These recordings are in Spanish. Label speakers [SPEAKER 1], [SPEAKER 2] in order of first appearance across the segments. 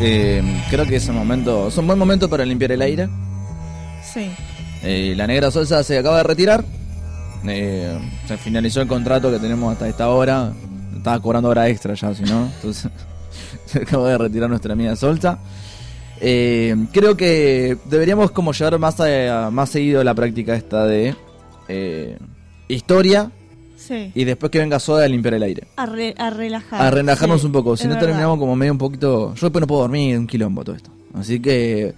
[SPEAKER 1] Eh, creo que es un momento, es un buen momento para limpiar el aire.
[SPEAKER 2] Sí.
[SPEAKER 1] Eh, la negra Solsa se acaba de retirar. Eh, se finalizó el contrato que tenemos hasta esta hora. Estaba cobrando hora extra ya, si no. Entonces se acaba de retirar nuestra amiga Solsa. Eh, creo que deberíamos como llevar más, a- más seguido la práctica esta de historia
[SPEAKER 2] Sí.
[SPEAKER 1] y después que venga Soda a limpiar el aire.
[SPEAKER 2] A, re- a relajar.
[SPEAKER 1] A relajarnos
[SPEAKER 2] sí,
[SPEAKER 1] un poco, si no
[SPEAKER 2] verdad.
[SPEAKER 1] terminamos como medio un poquito... Yo después no puedo dormir, un quilombo todo esto. Así que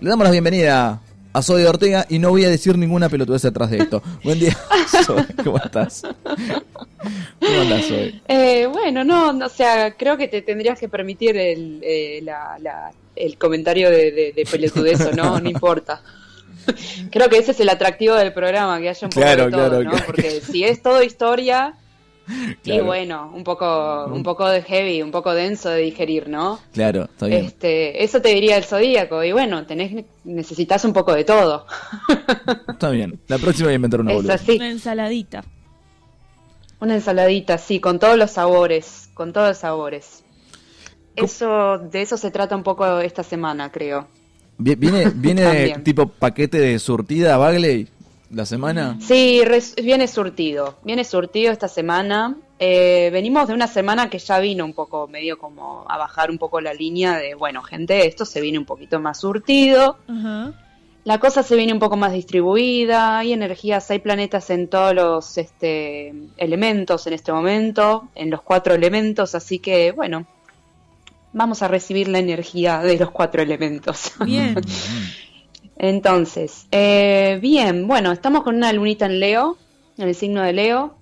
[SPEAKER 1] le damos la bienvenida a Zoe Ortega y no voy a decir ninguna pelotudez detrás de esto. Buen día, Zoe, ¿cómo estás? ¿Cómo andás, Zoe?
[SPEAKER 3] Eh, bueno, no, no, o sea, creo que te tendrías que permitir el, eh, la- la- el comentario de, de, de pelotudez o no, no importa. Creo que ese es el atractivo del programa, que haya un poco
[SPEAKER 1] Claro,
[SPEAKER 3] de todo,
[SPEAKER 1] claro,
[SPEAKER 3] ¿no?
[SPEAKER 1] claro.
[SPEAKER 3] Porque si es todo historia, y bueno, un poco, un poco de heavy, un poco denso de digerir, ¿no?
[SPEAKER 1] Claro, está bien.
[SPEAKER 3] Este, eso te diría el zodíaco, y bueno, tenés, necesitas un poco de todo.
[SPEAKER 1] Está bien. La próxima voy a inventar una
[SPEAKER 3] es
[SPEAKER 1] boluda.
[SPEAKER 3] así.
[SPEAKER 2] Una ensaladita.
[SPEAKER 3] Una ensaladita, sí, con todos los sabores, con todos los sabores. Eso, de eso se trata un poco esta semana, creo.
[SPEAKER 1] Vi- ¿Viene, viene tipo paquete de surtida Bagley la semana?
[SPEAKER 3] Sí, res- viene surtido, viene surtido esta semana. Eh, venimos de una semana que ya vino un poco, medio como a bajar un poco la línea de, bueno, gente, esto se viene un poquito más surtido. La cosa se viene un poco más distribuida, hay energías, hay planetas en todos los este, elementos en este momento, en los cuatro elementos, así que bueno, vamos a recibir la energía de los cuatro elementos.
[SPEAKER 2] Bien.
[SPEAKER 3] Entonces, eh, bien, bueno, estamos con una lunita en Leo, en el signo de Leo.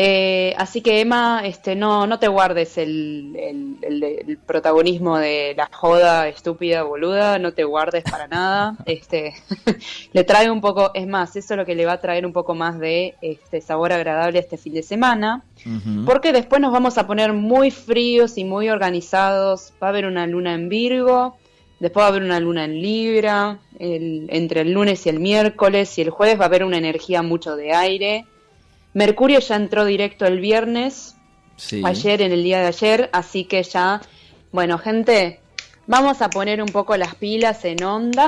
[SPEAKER 3] Eh, así que Emma, este, no, no te guardes el, el- el- el protagonismo de la joda estúpida, boluda, no te guardes para nada. Este, le trae un poco, es más, eso es lo que le va a traer un poco más de este sabor agradable este fin de semana. Porque después nos vamos a poner muy fríos y muy organizados. Va a haber una luna en Virgo, después va a haber una luna en Libra, entre el lunes y el miércoles y el jueves va a haber una energía mucho de aire. Mercurio ya entró directo el viernes,
[SPEAKER 1] Sí.
[SPEAKER 3] ayer, en el día de ayer, así que ya, bueno, gente, vamos a poner un poco las pilas en onda,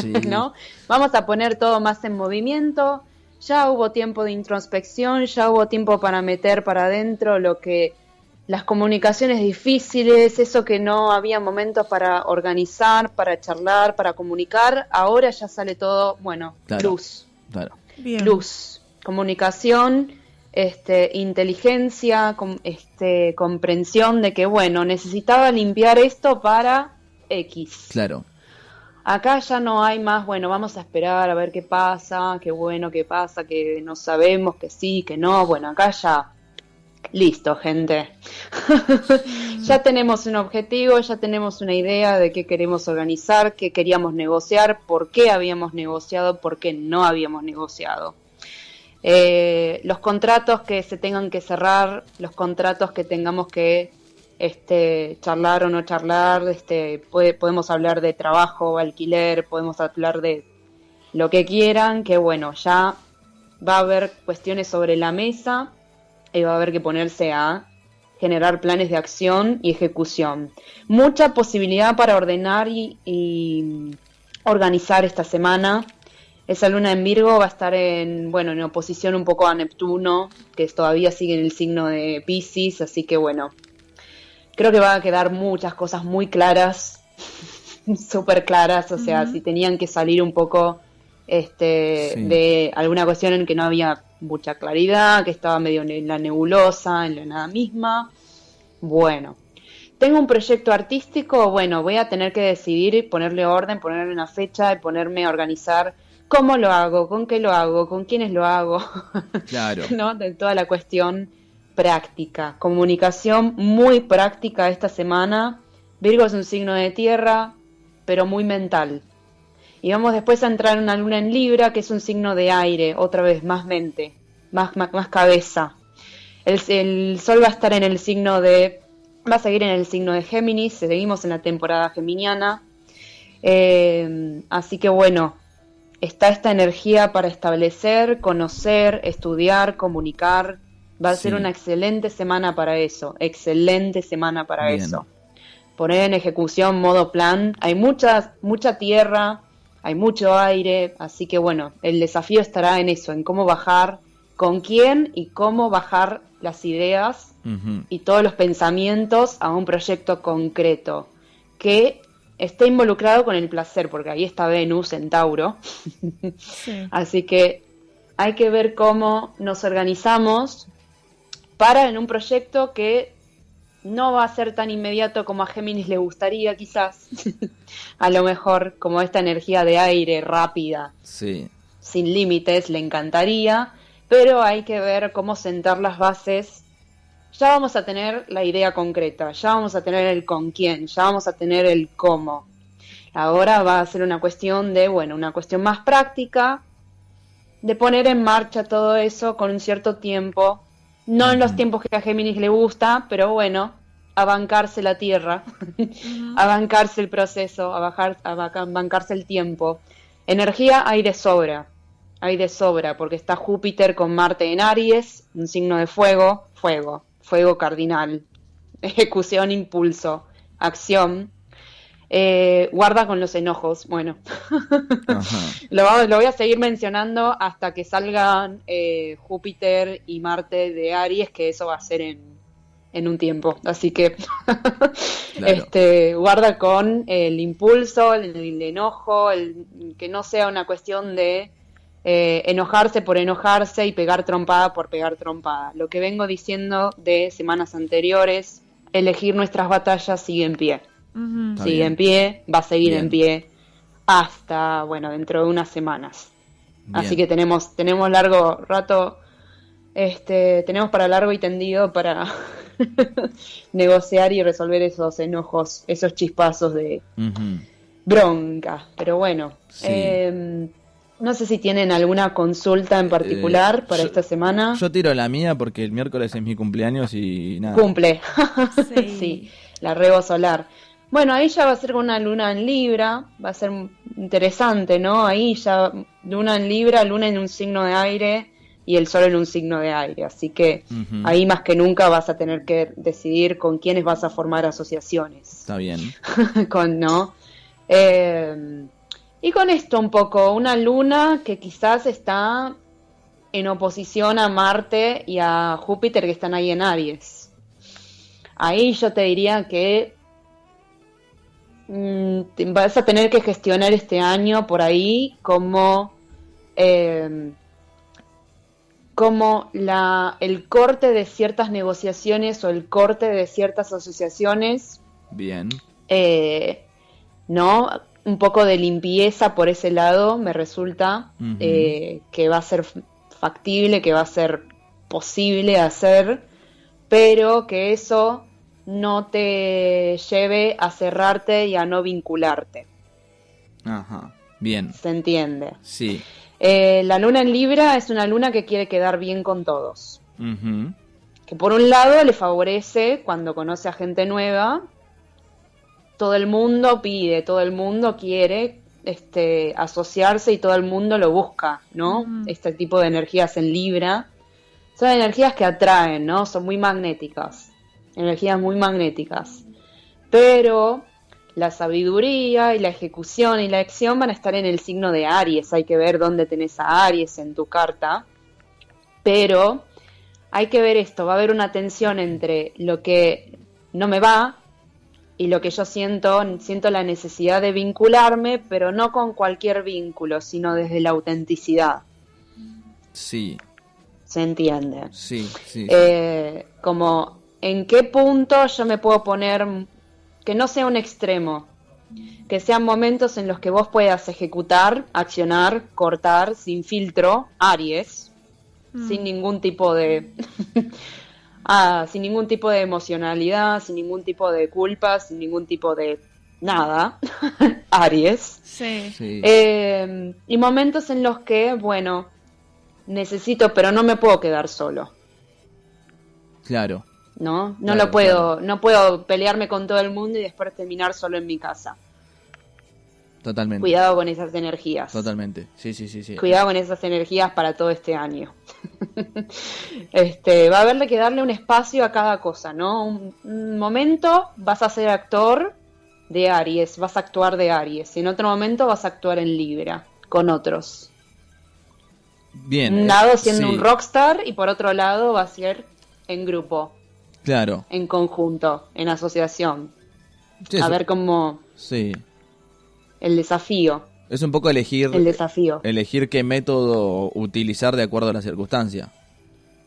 [SPEAKER 1] Sí.
[SPEAKER 3] ¿no? Vamos a poner todo más en movimiento. Ya hubo tiempo de introspección, ya hubo tiempo para meter para adentro lo que las comunicaciones difíciles, eso que no había momentos para organizar, para charlar, para comunicar, ahora ya sale todo, bueno,
[SPEAKER 1] Claro.
[SPEAKER 3] luz
[SPEAKER 1] Claro.
[SPEAKER 2] Bien.
[SPEAKER 3] luz, comunicación, este, inteligencia, com- este, comprensión de que, bueno, necesitaba limpiar esto para X.
[SPEAKER 1] Claro.
[SPEAKER 3] Acá ya no hay más, bueno, vamos a esperar a ver qué pasa, qué bueno, qué pasa, que no sabemos, que sí, que no. Bueno, acá ya, listo, gente. ya tenemos un objetivo, ya tenemos una idea de qué queremos organizar, qué queríamos negociar, por qué habíamos negociado, por qué no habíamos negociado. Eh, los contratos que se tengan que cerrar, los contratos que tengamos que este, charlar o no charlar, este, podemos hablar de trabajo, alquiler, podemos hablar de lo que quieran, que bueno, ya va a haber cuestiones sobre la mesa y va a haber que ponerse a generar planes de acción y ejecución. Mucha posibilidad para ordenar y organizar esta semana. Esa luna en Virgo va a estar en, bueno, en oposición un poco a Neptuno, que todavía sigue en el signo de Pisces, así que bueno, creo que va a quedar muchas cosas muy claras, súper claras, o sea, si tenían que salir un poco este,
[SPEAKER 1] Sí.
[SPEAKER 3] de alguna cuestión en que no había mucha claridad, que estaba medio en la nebulosa, en la nada misma. Bueno, tengo un proyecto artístico, bueno, voy a tener que decidir, ponerle orden, ponerle una fecha y ponerme a organizar cómo lo hago, con qué lo hago, con quiénes lo hago.
[SPEAKER 1] Claro.
[SPEAKER 3] ¿no? De toda la cuestión práctica, comunicación muy práctica esta semana. Virgo es un signo de tierra, pero muy mental. Y vamos después a entrar en una luna en Libra, que es un signo de aire, otra vez, más mente, más, más, más cabeza. El, el Sol va a estar en el signo de... va a seguir en el signo de Géminis, seguimos en la temporada geminiana. Eh, así que bueno, está esta energía para establecer, conocer, estudiar, comunicar. Va a ser una excelente semana para eso, excelente semana para
[SPEAKER 1] Bien.
[SPEAKER 3] eso. poner en ejecución modo plan. Hay mucha, mucha tierra, hay mucho aire, así que bueno, el desafío estará en eso, en cómo bajar, con quién y cómo bajar las ideas y todos los pensamientos a un proyecto concreto que esté involucrado con el placer, porque ahí está Venus en Tauro.
[SPEAKER 2] Sí.
[SPEAKER 3] Así que hay que ver cómo nos organizamos para en un proyecto que no va a ser tan inmediato como a Géminis le gustaría quizás. a lo mejor como esta energía de aire rápida,
[SPEAKER 1] Sí.
[SPEAKER 3] sin límites, le encantaría, pero hay que ver cómo sentar las bases. Ya vamos a tener la idea concreta, ya vamos a tener el con quién, ya vamos a tener el cómo. Ahora va a ser una cuestión de, bueno, una cuestión más práctica, de poner en marcha todo eso con un cierto tiempo, no en los tiempos que a Géminis le gusta, pero bueno, a bancarse la tierra, a bancarse el proceso, a, bajar, a baca- bancarse el tiempo. Energía hay de sobra, hay de sobra, porque está Júpiter con Marte en Aries, un signo de fuego, fuego, fuego cardinal, ejecución, impulso, acción. Eh, guarda con los enojos, bueno, lo voy a seguir mencionando hasta que salgan eh, Júpiter y Marte de Aries, que eso va a ser en, en un tiempo. Así que este, guarda con el impulso, el, el enojo, el, que no sea una cuestión de eh, enojarse por enojarse y pegar trompada por pegar trompada. Lo que vengo diciendo de semanas anteriores, elegir nuestras batallas sigue en pie. Sigue
[SPEAKER 1] bien.
[SPEAKER 3] en pie, va a seguir
[SPEAKER 1] Bien.
[SPEAKER 3] en pie hasta, bueno, dentro de unas semanas. Así que tenemos, tenemos largo rato, este, tenemos para largo y tendido para negociar y resolver esos enojos, esos chispazos de bronca. Pero bueno,
[SPEAKER 1] Sí.
[SPEAKER 3] em, no sé si tienen alguna consulta en particular
[SPEAKER 1] Eh,
[SPEAKER 3] para
[SPEAKER 1] yo-
[SPEAKER 3] esta semana.
[SPEAKER 1] Yo tiro la mía porque el miércoles es mi cumpleaños y nada.
[SPEAKER 3] Cumple.
[SPEAKER 2] Sí.
[SPEAKER 3] sí, la rebo solar. Bueno, ahí ya va a ser con una luna en Libra, va a ser interesante, ¿no? Ahí ya luna en Libra, luna en un signo de aire y el sol en un signo de aire. Así que ahí más que nunca vas a tener que decidir con quiénes vas a formar asociaciones.
[SPEAKER 1] Está bien.
[SPEAKER 3] con, ¿no? Eh, y con esto un poco, una luna que quizás está en oposición a Marte y a Júpiter que están ahí en Aries. Ahí yo te diría que mm, vas a tener que gestionar este año por ahí como eh, como la, el corte de ciertas negociaciones o el corte de ciertas asociaciones
[SPEAKER 1] Bien.
[SPEAKER 3] eh, ¿no? Un poco de limpieza por ese lado me resulta eh, que va a ser factible, que va a ser posible hacer, pero que eso no te lleve a cerrarte y a no vincularte,
[SPEAKER 1] Ajá. Bien.
[SPEAKER 3] ¿se entiende?
[SPEAKER 1] Sí.
[SPEAKER 3] Eh, la luna en Libra es una luna que quiere quedar bien con todos. Que por un lado le favorece cuando conoce a gente nueva, todo el mundo pide, todo el mundo quiere este, asociarse y todo el mundo lo busca, ¿no?
[SPEAKER 2] Mm.
[SPEAKER 3] Este tipo de energías en Libra son energías que atraen, ¿no? Son muy magnéticas, energías muy magnéticas. Pero la sabiduría y la ejecución y la acción van a estar en el signo de Aries, hay que ver dónde tenés a Aries en tu carta, pero hay que ver esto, va a haber una tensión entre lo que no me va y lo que yo siento, siento la necesidad de vincularme, pero no con cualquier vínculo, sino desde la autenticidad,
[SPEAKER 1] Sí.
[SPEAKER 3] ¿se entiende?
[SPEAKER 1] Sí. Sí. sí.
[SPEAKER 3] Eh, como en qué punto yo me puedo poner, que no sea un extremo, que sean momentos en los que vos puedas ejecutar, accionar, cortar sin filtro, Aries,
[SPEAKER 2] Mm.
[SPEAKER 3] sin ningún tipo de ah, sin ningún tipo de emocionalidad, sin ningún tipo de culpa, sin ningún tipo de nada, Aries.
[SPEAKER 2] Sí.
[SPEAKER 1] Sí.
[SPEAKER 3] Eh, y momentos en los que, bueno, necesito, pero no me puedo quedar solo,
[SPEAKER 1] Claro.
[SPEAKER 3] ¿no? No
[SPEAKER 1] Claro,
[SPEAKER 3] lo puedo, no puedo pelearme con todo el mundo y después terminar solo en mi casa.
[SPEAKER 1] Totalmente.
[SPEAKER 3] Cuidado con esas energías.
[SPEAKER 1] Totalmente. Sí, sí, sí, sí.
[SPEAKER 3] Cuidado con esas energías para todo este año. este, va a haberle que darle un espacio a cada cosa, ¿no? Un, un momento vas a ser actor de Aries, vas a actuar de Aries. Y en otro momento vas a actuar en Libra, con otros.
[SPEAKER 1] Bien.
[SPEAKER 3] Un
[SPEAKER 1] eh,
[SPEAKER 3] lado siendo
[SPEAKER 1] sí,
[SPEAKER 3] un rockstar y por otro lado va a ser en grupo,
[SPEAKER 1] Claro.
[SPEAKER 3] en conjunto, en asociación.
[SPEAKER 1] Sí,
[SPEAKER 3] a ver cómo
[SPEAKER 1] Sí.
[SPEAKER 3] El desafío,
[SPEAKER 1] Es un poco elegir,
[SPEAKER 3] el desafío.
[SPEAKER 1] elegir qué método utilizar de acuerdo a la circunstancia.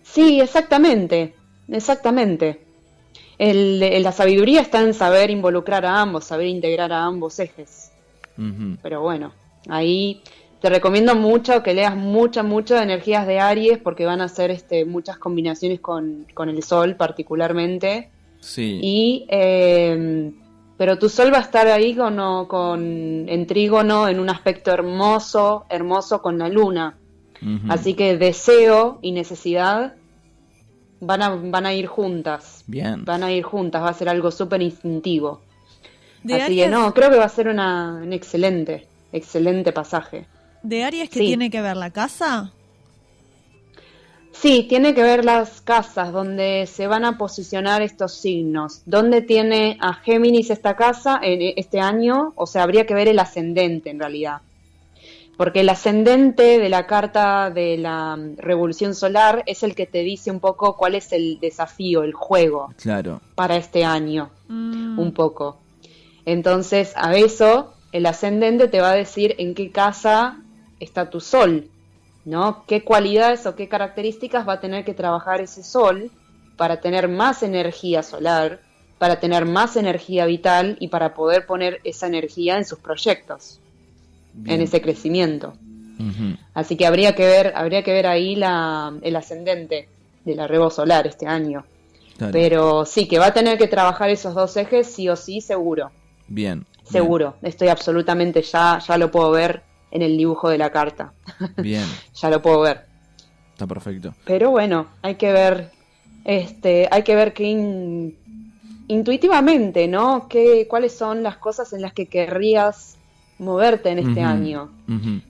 [SPEAKER 3] Sí, exactamente, exactamente. El- la sabiduría está en saber involucrar a ambos, saber integrar a ambos ejes. Pero bueno, ahí te recomiendo mucho que leas muchas, muchas energías de Aries porque van a ser este, muchas combinaciones con, con el Sol particularmente.
[SPEAKER 1] Sí.
[SPEAKER 3] Y, eh, pero tu Sol va a estar ahí con, con, en trígono en un aspecto hermoso, hermoso con la Luna. Así que deseo y necesidad van a, van a ir juntas.
[SPEAKER 1] Bien.
[SPEAKER 3] Van a ir juntas, va a ser algo súper instintivo.
[SPEAKER 2] De
[SPEAKER 3] Así que no, creo que va a ser una, un excelente, excelente pasaje.
[SPEAKER 2] de Aries que
[SPEAKER 3] Sí.
[SPEAKER 2] tiene que ver la casa.
[SPEAKER 3] Sí, tiene que ver las casas donde se van a posicionar estos signos. ¿Dónde tiene a Géminis esta casa en e- este año? O sea, habría que ver el ascendente en realidad. Porque el ascendente de la carta de la mm, revolución solar es el que te dice un poco cuál es el desafío, el juego
[SPEAKER 1] Claro.
[SPEAKER 3] para este año.
[SPEAKER 2] Mm,
[SPEAKER 3] un poco. Entonces, a eso, el ascendente te va a decir en qué casa está tu sol, ¿no? ¿Qué cualidades o qué características va a tener que trabajar ese sol para tener más energía solar, para tener más energía vital y para poder poner esa energía en sus proyectos,
[SPEAKER 1] Bien.
[SPEAKER 3] en ese crecimiento? Así que habría que ver, habría que ver ahí la, el ascendente de la rebo solar este año.
[SPEAKER 1] Claro.
[SPEAKER 3] Pero sí, que va a tener que trabajar esos dos ejes, sí o sí, seguro.
[SPEAKER 1] Bien.
[SPEAKER 3] Seguro. Estoy absolutamente ya, ya lo puedo ver en el dibujo de la carta.
[SPEAKER 1] Bien.
[SPEAKER 3] ya lo puedo ver.
[SPEAKER 1] Está perfecto.
[SPEAKER 3] Pero bueno, hay que ver, este, hay que ver que in- intuitivamente, ¿no? ¿Qué, cuáles son las cosas en las que querrías moverte en este año?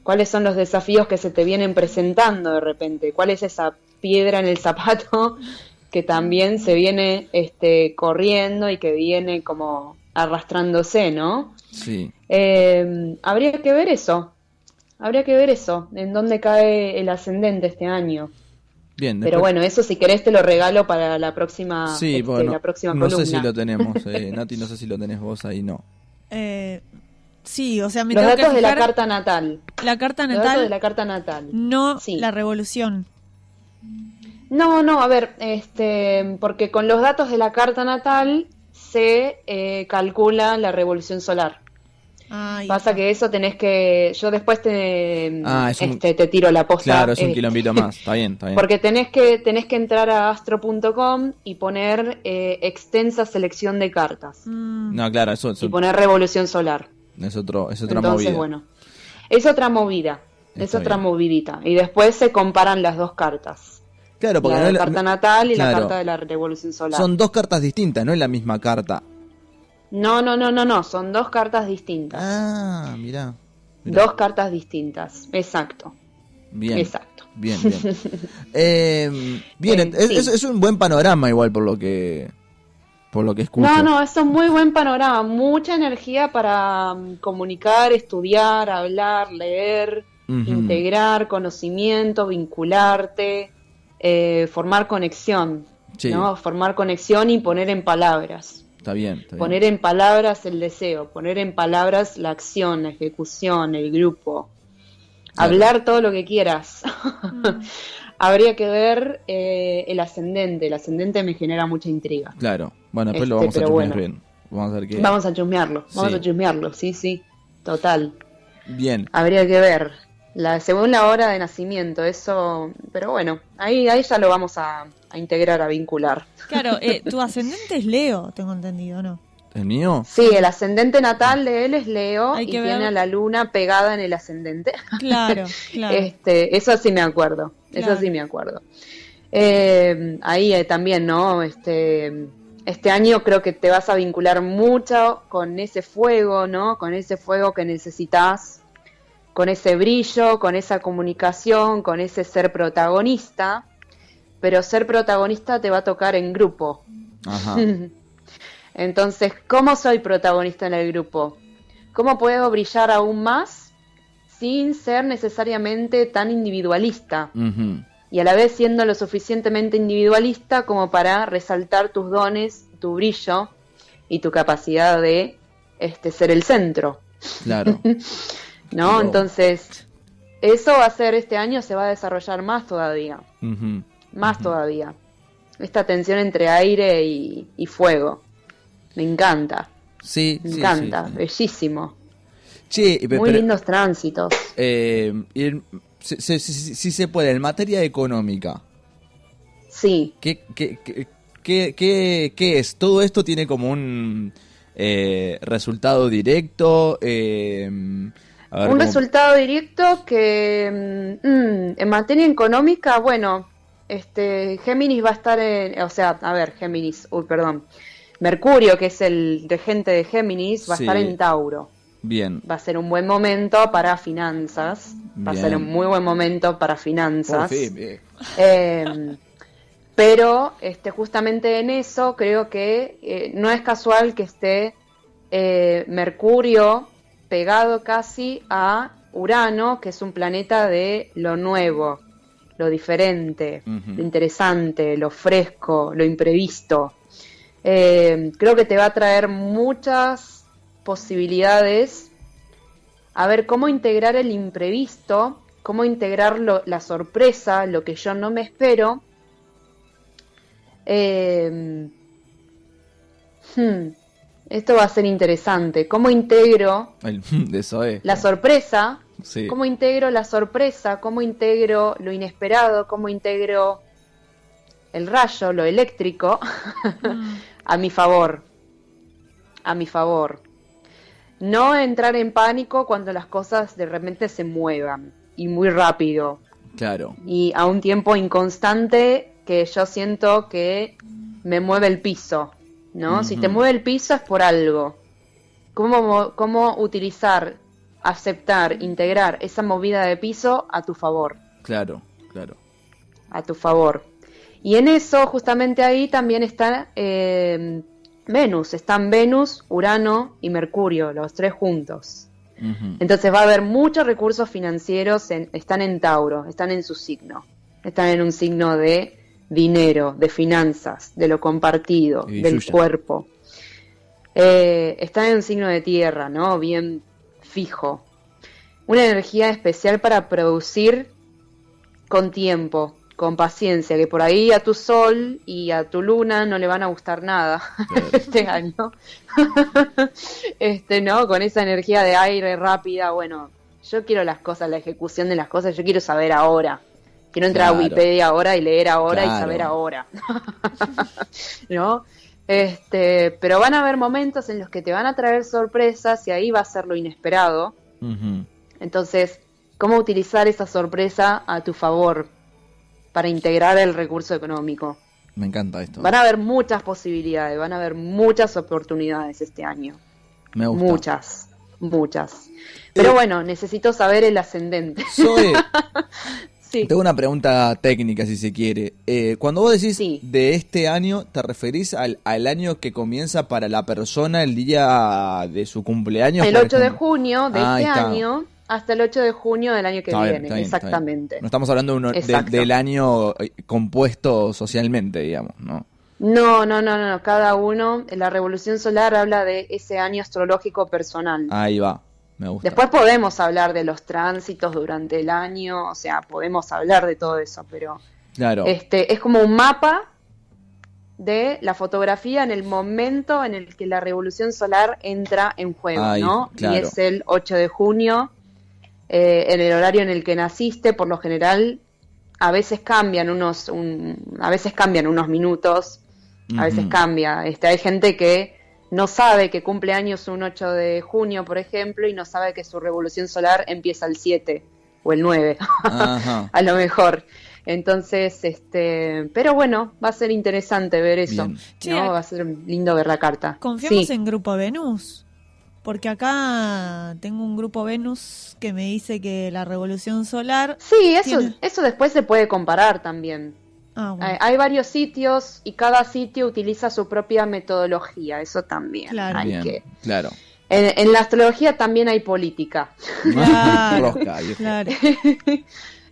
[SPEAKER 3] ¿Cuáles son los desafíos que se te vienen presentando de repente? ¿Cuál es esa piedra en el zapato que también se viene este, corriendo y que viene como arrastrándose, ¿no?
[SPEAKER 1] Sí.
[SPEAKER 3] Eh, habría que ver eso. Habría que ver eso, en dónde cae el ascendente este año.
[SPEAKER 1] Bien.
[SPEAKER 3] Pero
[SPEAKER 1] después-
[SPEAKER 3] bueno, eso si querés te lo regalo para la próxima,
[SPEAKER 1] Sí,
[SPEAKER 3] este,
[SPEAKER 1] bueno,
[SPEAKER 3] la próxima
[SPEAKER 1] no sé si lo tenemos. eh, Nati, no sé si lo tenés vos ahí, no.
[SPEAKER 2] eh, sí, o sea, me
[SPEAKER 3] Los
[SPEAKER 2] tengo que
[SPEAKER 3] datos de la carta natal.
[SPEAKER 2] la carta
[SPEAKER 3] Los datos
[SPEAKER 2] natal,
[SPEAKER 3] de la carta natal.
[SPEAKER 2] no
[SPEAKER 3] Sí.
[SPEAKER 2] la revolución.
[SPEAKER 3] No, no, a ver, este, porque con los datos de la carta natal se eh, calcula la revolución solar.
[SPEAKER 2] Ay,
[SPEAKER 3] Pasa que eso tenés que, yo después te,
[SPEAKER 1] Ah, es un-
[SPEAKER 3] este, te tiro la posta.
[SPEAKER 1] Claro, es un
[SPEAKER 3] eh,
[SPEAKER 1] quilombito más. Está bien, está bien.
[SPEAKER 3] Porque tenés que, tenés que entrar a astro.com y poner eh, extensa selección de cartas.
[SPEAKER 2] mm,
[SPEAKER 1] No, claro, eso, eso
[SPEAKER 3] Y poner revolución solar.
[SPEAKER 1] es, otro, es otra
[SPEAKER 3] Entonces,
[SPEAKER 1] movida.
[SPEAKER 3] bueno, es otra movida. Es
[SPEAKER 1] Está
[SPEAKER 3] otra
[SPEAKER 1] bien.
[SPEAKER 3] movidita. Y después se comparan las dos cartas.
[SPEAKER 1] Claro, porque
[SPEAKER 3] la
[SPEAKER 1] no
[SPEAKER 3] carta natal y la carta de la revolución solar.
[SPEAKER 1] son dos cartas distintas, no es la misma carta.
[SPEAKER 3] No, no, no, no, no. Son dos cartas distintas.
[SPEAKER 1] Ah, mirá. mirá.
[SPEAKER 3] Dos cartas distintas. Exacto.
[SPEAKER 1] Bien.
[SPEAKER 3] Exacto.
[SPEAKER 1] Bien, bien. Eh, bien, es,
[SPEAKER 3] sí.
[SPEAKER 1] es- es un buen panorama igual por lo que por lo que escucho.
[SPEAKER 3] No, no, es un muy buen panorama. Mucha energía para mm, comunicar, estudiar, hablar, leer, integrar conocimiento, vincularte, eh, formar conexión.
[SPEAKER 1] Sí.
[SPEAKER 3] ¿no? Formar conexión y poner en palabras.
[SPEAKER 1] Está bien, está bien.
[SPEAKER 3] Poner en palabras el deseo, poner en palabras la acción, la ejecución, el grupo.
[SPEAKER 1] Claro.
[SPEAKER 3] Hablar todo lo que quieras. Habría que ver eh, el ascendente. El ascendente me genera mucha intriga.
[SPEAKER 1] Claro. Bueno, después lo
[SPEAKER 3] Este,
[SPEAKER 1] vamos a chusmear
[SPEAKER 3] bueno.
[SPEAKER 1] bien. Vamos a ver qué.
[SPEAKER 3] Vamos a chusmearlo, vamos
[SPEAKER 1] Sí.
[SPEAKER 3] a chusmearlo, sí, sí, total.
[SPEAKER 1] Bien.
[SPEAKER 3] Habría que ver, la, según la hora de nacimiento, eso, pero bueno, ahí, ahí ya lo vamos a, a integrar, a vincular.
[SPEAKER 2] Claro, eh, tu ascendente es Leo, tengo entendido, ¿no?
[SPEAKER 1] ¿El mío?
[SPEAKER 3] Sí, el ascendente natal de él es Leo
[SPEAKER 2] Hay
[SPEAKER 3] y
[SPEAKER 2] que
[SPEAKER 3] tiene a la luna pegada en el ascendente.
[SPEAKER 2] Claro, claro.
[SPEAKER 3] Este, eso sí me acuerdo,
[SPEAKER 2] Claro.
[SPEAKER 3] eso sí me acuerdo. Eh, ahí eh, también, ¿no? Este, este año creo que te vas a vincular mucho con ese fuego, ¿no? Con ese fuego que necesitas, con ese brillo, con esa comunicación, con ese ser protagonista. Pero ser protagonista te va a tocar en grupo.
[SPEAKER 1] Ajá.
[SPEAKER 3] Entonces, ¿cómo soy protagonista en el grupo? ¿Cómo puedo brillar aún más sin ser necesariamente tan individualista? Y a la vez siendo lo suficientemente individualista como para resaltar tus dones, tu brillo y tu capacidad de este, ser el centro.
[SPEAKER 1] Claro.
[SPEAKER 3] ¿No? Entonces, eso va a ser este año, se va a desarrollar más todavía. Más todavía. Esta tensión entre aire y, y fuego. Me encanta.
[SPEAKER 1] Sí,
[SPEAKER 3] Me
[SPEAKER 1] sí,
[SPEAKER 3] encanta.
[SPEAKER 1] sí, sí.
[SPEAKER 3] Bellísimo.
[SPEAKER 1] Pe-
[SPEAKER 3] Muy
[SPEAKER 1] pero,
[SPEAKER 3] lindos tránsitos.
[SPEAKER 1] eh, en- si, si- si- si se puede, en materia económica,
[SPEAKER 3] Sí.
[SPEAKER 1] ¿qué, qué, qué, qué- qué- qué es? ¿Todo esto tiene como un eh, resultado directo? Eh, ver,
[SPEAKER 3] Un
[SPEAKER 1] ¿cómo-
[SPEAKER 3] resultado directo que mm, mm, en materia económica, bueno, este Géminis va a estar en, o sea, a ver, Géminis, uy, perdón. Mercurio, que es el regente de Géminis, va
[SPEAKER 1] Sí.
[SPEAKER 3] a estar en Tauro.
[SPEAKER 1] Bien.
[SPEAKER 3] Va a ser un buen momento para finanzas. Va a ser un muy buen momento para finanzas.
[SPEAKER 1] Por fin, bien.
[SPEAKER 3] Eh, pero este, justamente en eso creo que eh, no es casual que esté eh, Mercurio pegado casi a Urano, que es un planeta de lo nuevo, lo diferente, lo interesante, lo fresco, lo imprevisto. Eh, creo que te va a traer muchas posibilidades a ver cómo integrar el imprevisto, cómo integrar lo- la sorpresa, lo que yo no me espero. Eh, hmm, esto va a ser interesante. ¿Cómo integro
[SPEAKER 1] El, de
[SPEAKER 3] la sorpresa?
[SPEAKER 1] Sí.
[SPEAKER 3] ¿Cómo integro la sorpresa? ¿Cómo integro lo inesperado? ¿Cómo integro el rayo, lo eléctrico?
[SPEAKER 2] Mm.
[SPEAKER 3] a mi favor. A mi favor. No entrar en pánico cuando las cosas de repente se muevan y muy rápido
[SPEAKER 1] Claro.
[SPEAKER 3] y a un tiempo inconstante que yo siento que me mueve el piso, ¿no? Si te mueve el piso es por algo. ¿Cómo, mo- cómo utilizar, aceptar, integrar esa movida de piso a tu favor?
[SPEAKER 1] Claro, claro.
[SPEAKER 3] a tu favor. Y en eso, justamente ahí también está eh, Venus, están Venus, Urano y Mercurio, los tres juntos. Entonces va a haber muchos recursos financieros, en- están en Tauro, están en su signo, están en un signo de dinero, de finanzas, de lo compartido,
[SPEAKER 1] Y
[SPEAKER 3] del cuerpo. Eh, están en un signo de tierra, ¿no? Bien fijo. Una energía especial para producir con tiempo, con paciencia, que por ahí a tu sol y a tu luna no le van a gustar nada
[SPEAKER 1] Claro.
[SPEAKER 3] este año. este, ¿no? Con esa energía de aire rápida, bueno, yo quiero las cosas, la ejecución de las cosas, yo quiero saber ahora. Quiero entrar
[SPEAKER 1] Claro.
[SPEAKER 3] a Wikipedia ahora y leer ahora y saber ahora. ¿No? Este, pero van a haber momentos en los que te van a traer sorpresas y ahí va a ser lo inesperado. Entonces, ¿cómo utilizar esa sorpresa a tu favor para integrar el recurso económico?
[SPEAKER 1] Me encanta esto.
[SPEAKER 3] Van a haber muchas posibilidades, van a haber muchas oportunidades este año.
[SPEAKER 1] Me gusta.
[SPEAKER 3] Muchas, muchas. Pero
[SPEAKER 1] Eh,
[SPEAKER 3] bueno, necesito saber el ascendente.
[SPEAKER 1] Zoe,
[SPEAKER 3] Sí.
[SPEAKER 1] tengo una pregunta técnica si se quiere. Eh, cuando vos decís
[SPEAKER 3] Sí.
[SPEAKER 1] de este año, ¿te referís al, al año que comienza para la persona el día de su cumpleaños?
[SPEAKER 3] El
[SPEAKER 1] por
[SPEAKER 3] 8 de junio de
[SPEAKER 1] Ah,
[SPEAKER 3] este año hasta el 8 de junio del año que
[SPEAKER 1] Está
[SPEAKER 3] viene,
[SPEAKER 1] está bien, está bien.
[SPEAKER 3] exactamente.
[SPEAKER 1] No estamos hablando de uno- de-
[SPEAKER 3] Exacto.
[SPEAKER 1] del año eh, compuesto socialmente, digamos, ¿no?
[SPEAKER 3] No, no, no, no, no, cada uno, la revolución solar habla de ese año astrológico personal.
[SPEAKER 1] Ahí va, me gusta.
[SPEAKER 3] Después podemos hablar de los tránsitos durante el año, o sea, podemos hablar de todo eso, pero
[SPEAKER 1] claro,
[SPEAKER 3] este es como un mapa de la fotografía en el momento en el que la revolución solar entra en juego, ¿no?
[SPEAKER 1] claro.
[SPEAKER 3] Y es el 8 de junio, eh, en el horario en el que naciste, por lo general, a veces cambian unos, un- a veces cambian unos minutos, a veces cambia. Este, hay gente que no sabe que cumple años un 8 de junio, por ejemplo, y no sabe que su revolución solar empieza el 7 o el 9,
[SPEAKER 1] Ajá.
[SPEAKER 3] a lo mejor. Entonces, este, pero bueno, va a ser interesante ver eso. ¿no? Va a ser lindo ver la carta.
[SPEAKER 2] ¿Confiamos
[SPEAKER 3] Sí.
[SPEAKER 2] en Grupo Venus? Porque acá tengo un Grupo Venus que me dice que la revolución solar...
[SPEAKER 3] Sí, eso,
[SPEAKER 2] Tiene-
[SPEAKER 3] eso después se puede comparar también.
[SPEAKER 2] Ah, bueno.
[SPEAKER 3] Hay, varios sitios y cada sitio utiliza su propia metodología, eso también.
[SPEAKER 2] Claro.
[SPEAKER 3] Hay
[SPEAKER 1] Bien,
[SPEAKER 3] que...
[SPEAKER 1] claro.
[SPEAKER 3] en, en la astrología también hay política.
[SPEAKER 2] Claro, claro.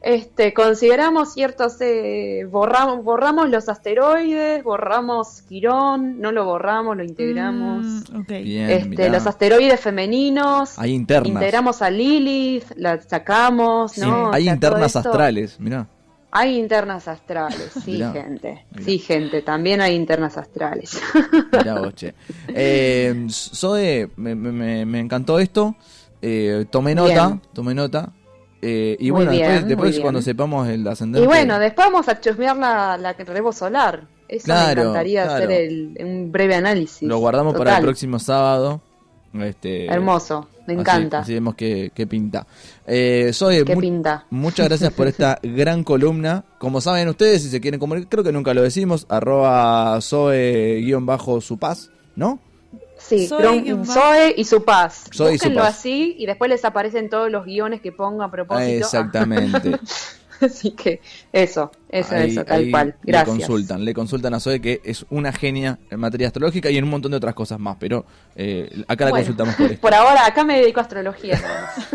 [SPEAKER 3] Este, consideramos ciertos, eh, borramos, borramos los asteroides, borramos Quirón, no lo borramos, lo integramos.
[SPEAKER 2] Mm.
[SPEAKER 1] Bien,
[SPEAKER 3] este,
[SPEAKER 1] mirá.
[SPEAKER 3] los asteroides femeninos,
[SPEAKER 1] Hay internas.
[SPEAKER 3] integramos a Lilith, la sacamos,
[SPEAKER 1] Sí,
[SPEAKER 3] ¿no? O
[SPEAKER 1] hay
[SPEAKER 3] sea,
[SPEAKER 1] internas astrales, mirá.
[SPEAKER 3] Hay internas astrales, sí,
[SPEAKER 1] Mirá,
[SPEAKER 3] gente.
[SPEAKER 1] mirá.
[SPEAKER 3] Sí, gente, también hay internas astrales.
[SPEAKER 1] Mirá vos, che. Eh, Zoe, me, me- me- encantó esto. Eh, tomé nota,
[SPEAKER 3] Bien.
[SPEAKER 1] tomé nota. Eh, y
[SPEAKER 3] Muy
[SPEAKER 1] bueno,
[SPEAKER 3] bien,
[SPEAKER 1] después, después cuando sepamos el ascendente.
[SPEAKER 3] y bueno, después vamos a chusmear la, la rebo solar. Eso
[SPEAKER 1] Claro,
[SPEAKER 3] me encantaría
[SPEAKER 1] claro.
[SPEAKER 3] hacer el, un breve análisis.
[SPEAKER 1] lo guardamos para el próximo sábado. Este,
[SPEAKER 3] Hermoso, me encanta.
[SPEAKER 1] Así, vemos qué, qué pinta. Eh, Zoe,
[SPEAKER 3] Qué
[SPEAKER 1] mu-
[SPEAKER 3] pinta.
[SPEAKER 1] muchas gracias por esta gran columna. Como saben ustedes, si se quieren comunicar, creo que nunca lo decimos, arroba Zoe-su paz, ¿no?
[SPEAKER 3] Sí,
[SPEAKER 2] Zoe
[SPEAKER 3] Gron-
[SPEAKER 2] guion bajo.
[SPEAKER 3] Zoe y su paz.
[SPEAKER 1] Zoe y su
[SPEAKER 3] Búsquenlo
[SPEAKER 1] paz.
[SPEAKER 3] así y después les aparecen todos los guiones que pongo a propósito.
[SPEAKER 1] Exactamente.
[SPEAKER 3] así que eso, eso,
[SPEAKER 1] Ahí-
[SPEAKER 3] eso, tal cual.
[SPEAKER 1] Le
[SPEAKER 3] Gracias.
[SPEAKER 1] consultan, le consultan a Zoe que es una genia en materia astrológica y en un montón de otras cosas más, pero eh, acá la
[SPEAKER 3] Bueno,
[SPEAKER 1] consultamos por esto.
[SPEAKER 3] Por ahora, acá me dedico a astrología.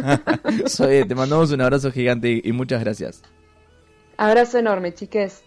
[SPEAKER 1] Zoe, te mandamos un abrazo gigante y, y muchas gracias.
[SPEAKER 3] Abrazo enorme, chiques.